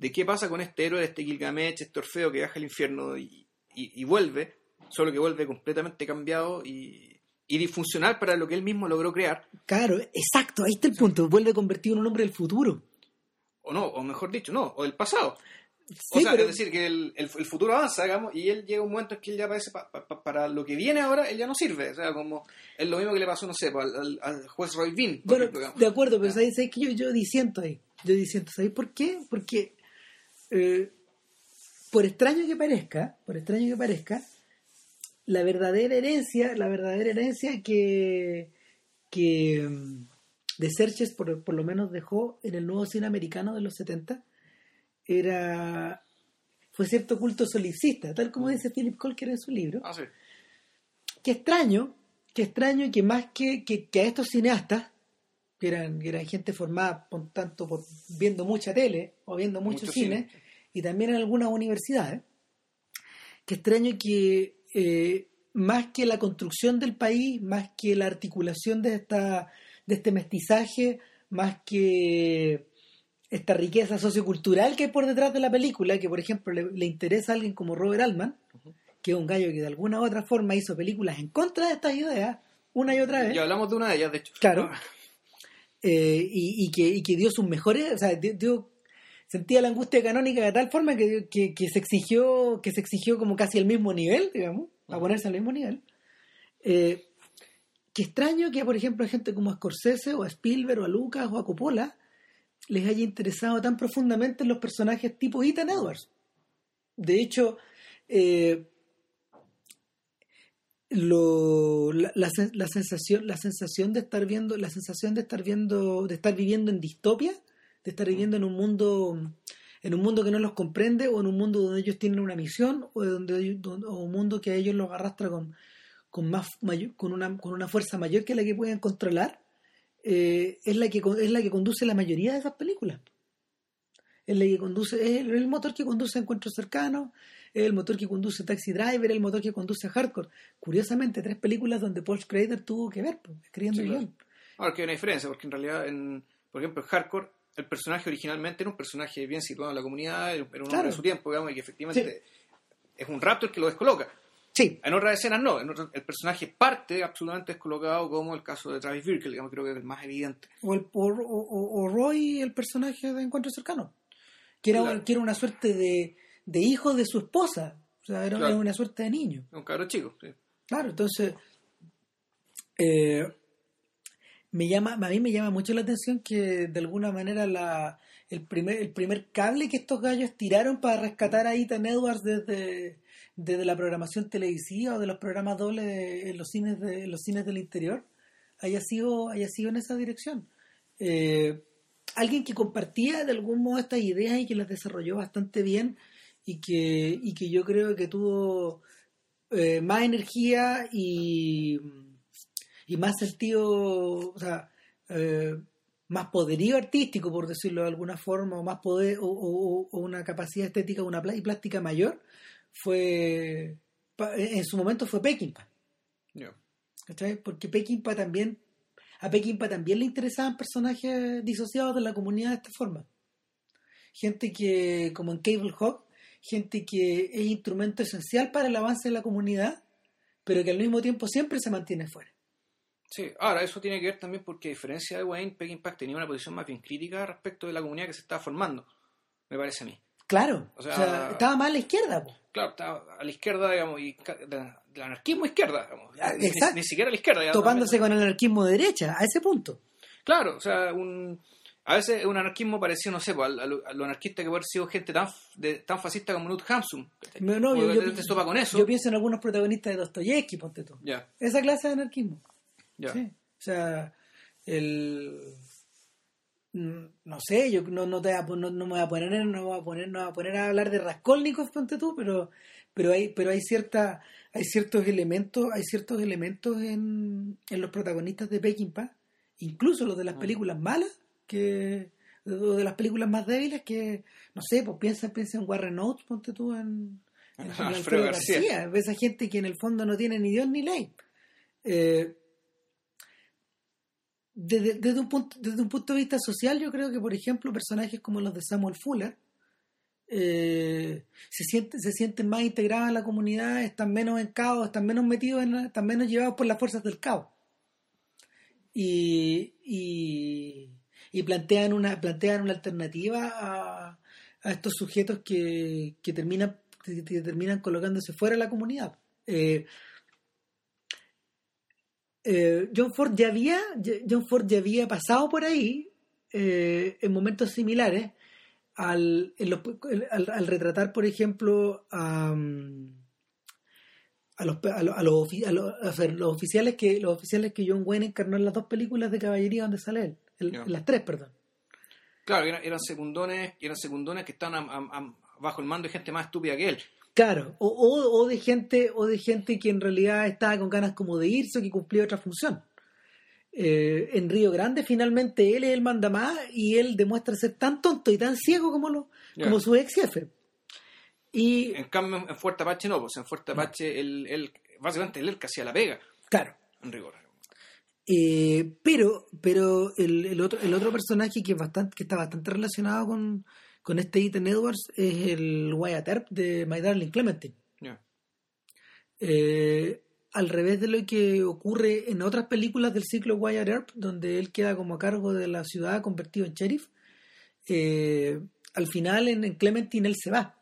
de qué pasa con este héroe, este Gilgamesh, este Orfeo que viaja al infierno y, y- y vuelve, solo que vuelve completamente cambiado y, y disfuncional para lo que él mismo logró crear, Claro, exacto, ahí está el punto. Vuelve convertido en un hombre del futuro. o no, o mejor dicho, no, o del pasado. Sí, o sea, pero- es decir, que el, el- el futuro avanza, digamos, y él llega a un momento en que él ya parece, pa- pa- pa- para lo que viene ahora, él ya no sirve. O sea, como es lo mismo que le pasó, no sé, pues, al, juez Roy Bean, Bueno, ejemplo, de acuerdo, pero ¿sabes, sabes que yo, yo disiento ahí? Yo disiento, ¿sabéis por qué? Porque, eh, por extraño que parezca, por extraño que parezca, la verdadera herencia, la verdadera herencia que, que mm, de Serches por, por lo menos dejó en el nuevo cine americano de los 70 era fue cierto culto solipsista, tal como dice Philip Colker en su libro. Ah, sí. Qué extraño, qué extraño que más que, que, que a estos cineastas, que eran, que eran gente formada por tanto por viendo mucha tele o viendo mucho, Mucho cine, cine. Y también en algunas universidades, qué extraño que eh, más que la construcción del país, más que la articulación de esta de este mestizaje, más que esta riqueza sociocultural que hay por detrás de la película, que por ejemplo le, le interesa a alguien como Robert Altman, que es un gallo que de alguna u otra forma hizo películas en contra de estas ideas, una y otra vez. Ya hablamos de una de ellas, de hecho. Claro. Eh, y, y que, y que dio sus mejores, o sea, dio, dio- sentía la angustia canónica de tal forma que, que, que se exigió que se exigió como casi el mismo nivel, digamos, a ponerse al mismo nivel. Eh, qué extraño que, por ejemplo, a gente como a Scorsese o a Spielberg o a Lucas o a Coppola les haya interesado tan profundamente en los personajes tipo Ethan Edwards. De hecho, eh, lo, la, la, la, sensación, la sensación de estar viendo, la sensación de estar viendo, de estar viviendo en distopia, de estar viviendo en un mundo, en un mundo que no los comprende, o en un mundo donde ellos tienen una misión, o donde, o un mundo que a ellos los arrastra con, con más mayor, con una, con una fuerza mayor que la que pueden controlar, eh, es la que es la que conduce la mayoría de esas películas. Es la que conduce, es el, el motor que conduce a encuentros cercanos, es el motor que conduce Taxi Driver, es el motor que conduce a Hardcore. Curiosamente, tres películas donde Paul Schrader tuvo que ver, pues, escribiendo Sí, guion. Ahora que hay una diferencia, porque en realidad, en, por ejemplo, en Hardcore, el personaje originalmente era un personaje bien situado en la comunidad, era un hombre Claro. de su tiempo, digamos, y que efectivamente es un raptor que lo descoloca. Sí, En otras escenas no, en otras- el personaje parte absolutamente descolocado, como el caso de Travis Bickle, digamos, creo que es el más evidente. o, el, o, o- o Roy, el personaje de Encuentro Cercano, que era, Claro. que era una suerte de, de hijo de su esposa, o sea, era, Claro. una suerte de niño. Un cabro chico. sí. Claro, entonces eh, me llama, a mí me llama mucho la atención que de alguna manera la, el primer, el primer cable que estos gallos tiraron para rescatar a Ethan Edwards desde, desde la programación televisiva o de los programas dobles en los cines de los cines del interior haya sido, haya sido en esa dirección. Eh, alguien que compartía de algún modo estas ideas y que las desarrolló bastante bien y que, y que yo creo que tuvo eh, más energía y, y más sentido, o sea, eh, más poderío artístico, por decirlo de alguna forma, o más poder, o, o- o una capacidad estética una y plástica mayor, fue, pa- en su momento fue Peckinpah. ¿cachai? Porque Peckinpah también, a Peckinpah también le interesaban personajes disociados de la comunidad de esta forma. Gente que, como en Cable Hawk, gente que es instrumento esencial para el avance de la comunidad, pero que al mismo tiempo siempre se mantiene fuera. Sí, ahora eso tiene que ver también porque a diferencia de Wayne, Peckinpah tenía una posición más bien crítica respecto de la comunidad que se estaba formando, me parece a mí. Claro, O o sea- estaba más a la izquierda. po. Claro, estaba a la izquierda, digamos, y del anarquismo izquierda, digamos. Ah, exacto. Ni, ni siquiera a la izquierda. digamos. topándose con el anarquismo de derecha, a ese punto. Claro, o sea, un, a veces un anarquismo parecido, no sé, a, lo, a lo anarquista que puede haber sido gente tan, de, tan fascista como Knut Hamsun. No, no, yo, yo- repente topa con eso. yo pienso en algunos protagonistas de Dostoyevsky, ponte tú. Ya, Esa clase de anarquismo. Ya. Sí. O sea, el no sé, yo no, no, te voy a pon- no, no me voy a poner, no me voy a poner, no me voy a poner a hablar de Raskolnikov, ponte tú, pero, pero hay, pero hay cierta, hay ciertos elementos, hay ciertos elementos en, en los protagonistas de Peckinpah, incluso los de las Mm. películas malas, que o de las películas más débiles que, no sé, pues piensa, piensa en Warren Oates, ponte tú en, en, <laughs> en Alfredo Alfredo García. García, esa gente que en el fondo no tiene ni Dios ni ley. Eh, desde, desde un punto, desde un punto de vista social, yo creo que, por ejemplo, personajes como los de Samuel Fuller eh, se, sienten, se sienten más integrados en la comunidad, están menos en caos, están menos metidos, en están menos llevados por las fuerzas del caos. Y, y, y plantean, una, plantean una alternativa a, a estos sujetos que, que, terminan, que terminan colocándose fuera de la comunidad. Eh, eh, John Ford ya había John Ford ya había pasado por ahí eh, en momentos similares al, en los- al, al retratar por ejemplo a, mm, a los, a los, a los los- oficiales que los oficiales que John Wayne encarnó en las dos películas de caballería donde sale él en, las tres perdón Claro, eran, eran secundones, eran secundones que am- bajo el mando de gente más estúpida que él. Claro, o, o, o de gente, o de gente que en realidad estaba con ganas como de irse o que cumplía otra función. Eh, en Río Grande finalmente él es el mandamás y él demuestra ser tan tonto y tan ciego como lo, como su ex jefe. Y En cambio, en Fuerte Apache no, pues en Fuerte Apache él, él, básicamente él, el que hacía la pega, claro, en rigor. eh, pero, pero el, el otro, el otro personaje que es bastante, que está bastante relacionado con, con este Ethan Edwards es el Wyatt Earp de My Darling Clementine. Eh, al revés de lo que ocurre en otras películas del ciclo Wyatt Earp, donde él queda como a cargo de la ciudad convertido en sheriff, eh, al final en, en Clementine él se va.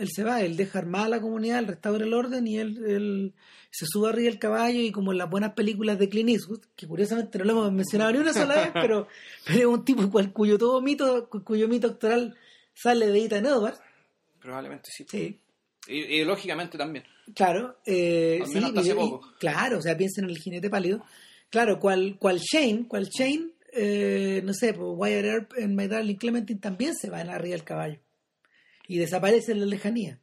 Él se va, él deja armada la comunidad, él restaura el orden y él, él se sube arriba del caballo y como en las buenas películas de Clint Eastwood, que curiosamente no lo hemos mencionado ni una sola vez, pero, <laughs> pero es un tipo cual, cuyo todo mito, cu- cuyo mito actoral sale de Ethan Edwards. Probablemente sí. Sí, Y, y lógicamente también. claro. eh, sí, hasta hace y- y- poco. claro, o sea, piensen en el jinete pálido. Claro, cual, cual Shane, cual Shane, eh, no sé, pues Wyatt Earp en My Darling Clementine también se va en arriba del caballo y desaparece en la lejanía.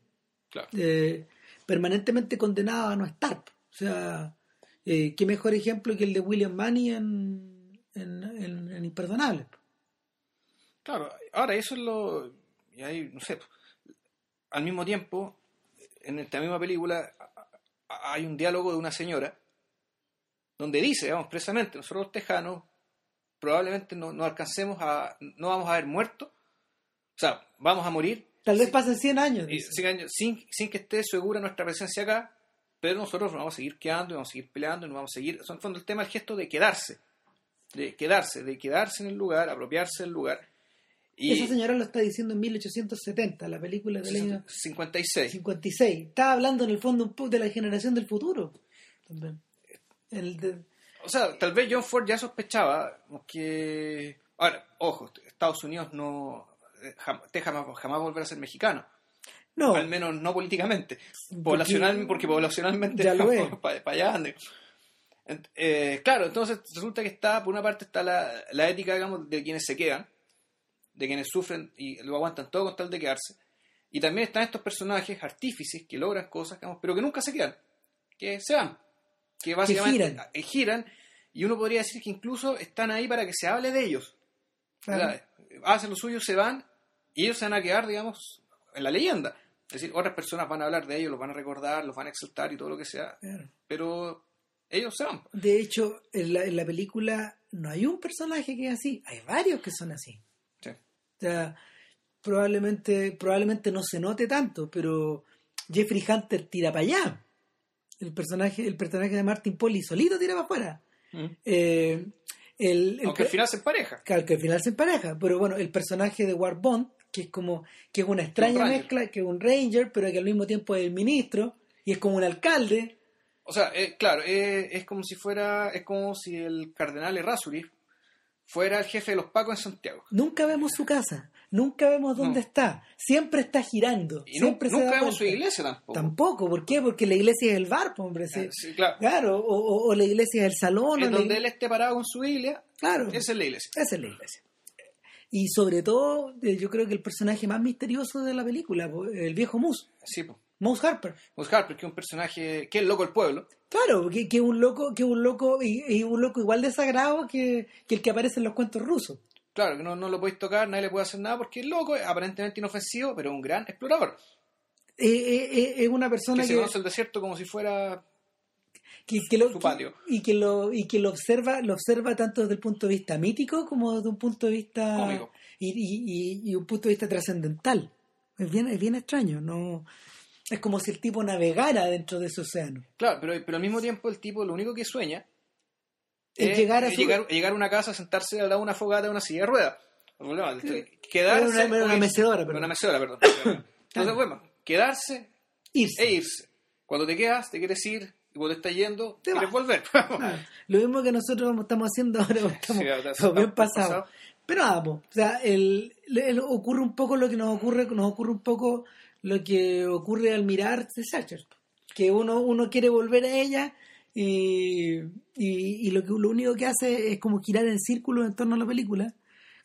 Claro. eh, permanentemente condenado a no estar. O sea, eh, qué mejor ejemplo que el de William Manny en, en, en- en Imperdonable. Claro, ahora eso es lo. Y ahí, no sé, al mismo tiempo, en esta misma película hay un diálogo de una señora donde dice, vamos, precisamente, nosotros los tejanos probablemente no, no alcancemos a. no vamos a haber muerto. O sea, vamos a morir Tal vez pasen 100 años. y dice. sin, sin, sin que esté segura nuestra presencia acá, pero nosotros nos vamos a seguir quedando, y vamos a seguir peleando, y nos vamos a seguir. Son en el fondo el tema, el gesto de quedarse, de quedarse, de quedarse en el lugar, apropiarse del lugar. Y Esa señora lo está diciendo en 1870, la película del año 56. 56. Está hablando en el fondo un poco de la generación del futuro. El de- O sea, tal vez John Ford ya sospechaba que. Ahora, ojo, Estados Unidos no. Eh, jamás, jamás volverá a ser mexicano. no, Al menos no políticamente. Poblacional, porque poblacionalmente Ya lo <laughs> es. para allá ande. Eh, claro, entonces resulta que está, por una parte está la, la ética, digamos, de quienes se quedan, de quienes sufren y lo aguantan todo con tal de quedarse. Y también están estos personajes artífices que logran cosas, digamos, pero que nunca se quedan, que se van, que básicamente giran. eh, giran, y uno podría decir que incluso están ahí para que se hable de ellos. Claro, hacen lo suyo, se van y ellos se van a quedar, digamos, en la leyenda. Es decir, otras personas van a hablar de ellos, los van a recordar, los van a exaltar y todo lo que sea, claro. pero ellos se van. De hecho, en la, en la película no hay un personaje que es así, hay varios que son así. Sí. O sea, probablemente, probablemente no se note tanto, pero Jeffrey Hunter tira para allá. El personaje, el personaje de Martin Polly solito tira para afuera. Eh, el, el Aunque al final se empareja. Claro, que al final se empareja, pero bueno, el personaje de Ward Bond, que es como, que es una extraña mezcla, que es un ranger, pero que al mismo tiempo es el ministro, y es como un alcalde, O sea, eh, claro, eh, es como si fuera, es como si el cardenal Errázuriz fuera el jefe de los Pacos en Santiago. nunca vemos su casa, nunca vemos dónde No. está, siempre está girando, Y se nunca vemos su iglesia tampoco. Tampoco, ¿por qué? Porque la iglesia es el bar, pues, hombre, sí. Sí, claro. Claro, o, o- o la iglesia es el salón, la donde él esté parado con su Biblia, Claro. esa es la iglesia. Esa es la iglesia. Y sobre todo, eh, yo creo que el personaje más misterioso de la película, el viejo Moose, Sí, pues. Moose Harper. Pues Harper, que es un personaje, que es loco del pueblo. Claro, que, que un loco, que un loco, y, y un loco igual de sagrado que, que el que aparece en los cuentos rusos. Claro, que no, no lo podéis tocar, nadie le puede hacer nada porque es loco, es aparentemente inofensivo, pero es un gran explorador. Eh, eh, eh, es una persona Que se conoce el desierto como si fuera que, que lo, su patio. y que lo y que lo observa, lo observa tanto desde el punto de vista mítico como desde un punto de vista Cómico. y, y, y- y un punto de vista trascendental. Es bien, es bien extraño, no es como si el tipo navegara dentro de ese océano. Claro, pero, pero al mismo tiempo el tipo lo único que sueña Es es llegar a su- llegar, llegar a una casa, sentarse al lado de una fogata de una silla de ruedas. El problema, el- Quedarse. Era una- una irse. mecedora, perdón. Una mecedora, perdón. <coughs> Entonces, bueno, quedarse Irse. e irse. Cuando te quedas, te quieres ir, y cuando te estás yendo, Te quieres vas. volver. Ah, <laughs> lo mismo que nosotros estamos haciendo ahora, <laughs> estamos, Sí, ahora estamos bien pasados. pasados. Pero vamos, o sea, el, el- ocurre un poco lo que nos ocurre, nos ocurre un poco lo que ocurre al mirar The Searchers, que uno, uno quiere volver a ella y, y, y lo que lo único que hace es como girar en círculos en torno a la película,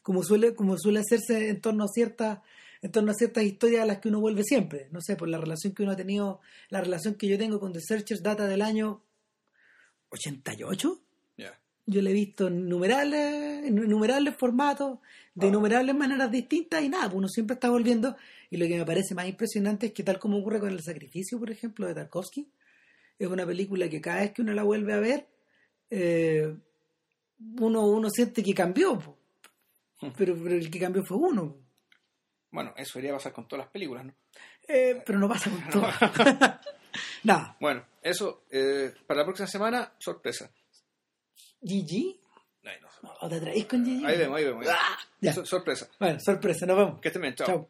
como suele, como suele hacerse en torno a ciertas en torno a ciertas historias a las que uno vuelve siempre. No sé, por la relación que uno ha tenido, la relación que yo tengo con The Searchers data del año 88. Ya. Yo le he visto en innumerables, innumerables formatos, de Ah. innumerables maneras distintas y nada, pues uno siempre está volviendo. Y lo que me parece más impresionante es que tal como ocurre con El Sacrificio, por ejemplo, de Tarkovsky, es una película que cada vez que uno la vuelve a ver, eh, uno, uno siente que cambió, po. pero, pero el que cambió fue uno. Bueno, eso debería pasar con todas las películas, ¿no? Eh, pero no pasa con <laughs> todo. <laughs> nada, Bueno, eso, eh, para la próxima semana, sorpresa. GG. Ay, no sé. ¿O te atraís con Gigi? Ahí vemos, ahí vemos. Ah, ya. So- sorpresa. Bueno, sorpresa, nos vemos. Que estén bien, chao. Chao.